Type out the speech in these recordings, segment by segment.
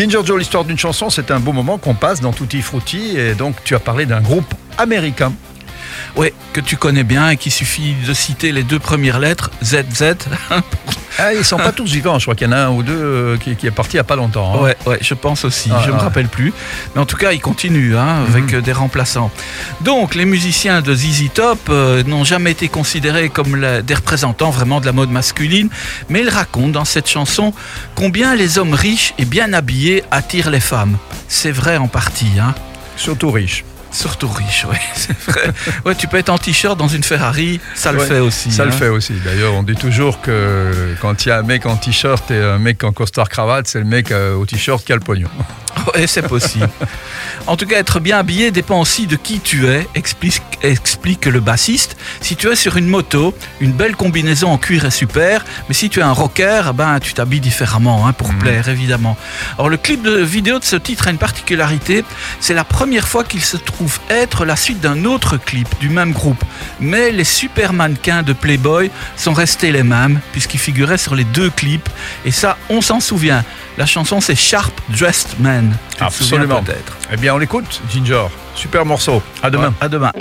Ginger Joe, l'histoire d'une chanson, c'est un beau moment qu'on passe dans Tutti Frutti. Et donc, tu as parlé d'un groupe américain. Oui, que tu connais bien et qu'il suffit de citer les deux premières lettres, ZZ. Ah, ils sont pas tous vivants, je crois qu'il y en a un ou deux euh, qui, qui est parti il n'y a pas longtemps. hein. Ouais, ouais, je pense aussi. Ah, je me ah. rappelle plus. Mais en tout cas, ils continuent hein, avec euh, des remplaçants. Donc, les musiciens de ZZ Top euh, n'ont jamais été considérés comme la- des représentants vraiment de la mode masculine. Mais ils racontent dans cette chanson combien les hommes riches et bien habillés attirent les femmes. C'est vrai en partie. Hein. Surtout riches. Surtout riches, oui, c'est vrai. Ouais, tu peux être en t-shirt dans une Ferrari, ça le Ouais, fait aussi. Ça le hein. fait aussi. D'ailleurs, on dit toujours que quand il y a un mec en t-shirt et un mec en costard cravate, c'est le mec euh, au t-shirt qui a le pognon. Oui, c'est possible. En tout cas, être bien habillé dépend aussi de qui tu es, explique, explique le bassiste. Si tu es sur une moto, une belle combinaison en cuir est super, mais si tu es un rocker, ben, tu t'habilles différemment hein, pour plaire, évidemment. Alors, le clip de vidéo de ce titre a une particularité, c'est la première fois qu'il se trouve être la suite d'un autre clip du même groupe. Mais les super mannequins de Playboy sont restés les mêmes, puisqu'ils figuraient sur les deux clips, et ça, on s'en souvient. La chanson, c'est Sharp Dressed Man. Absolument. peut-être. Eh bien, on l'écoute, Ginger. Super morceau. À demain. Ouais, à demain.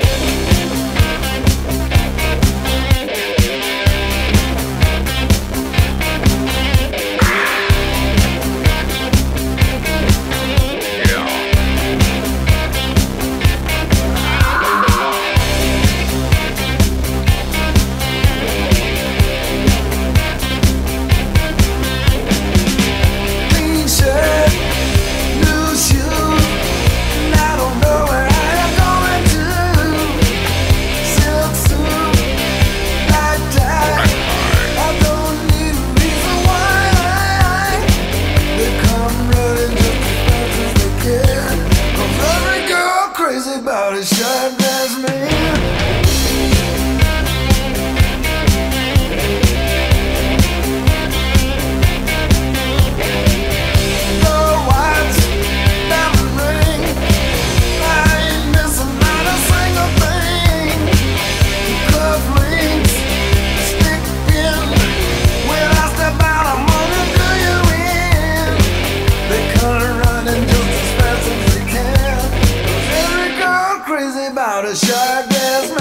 is shut out a shark that's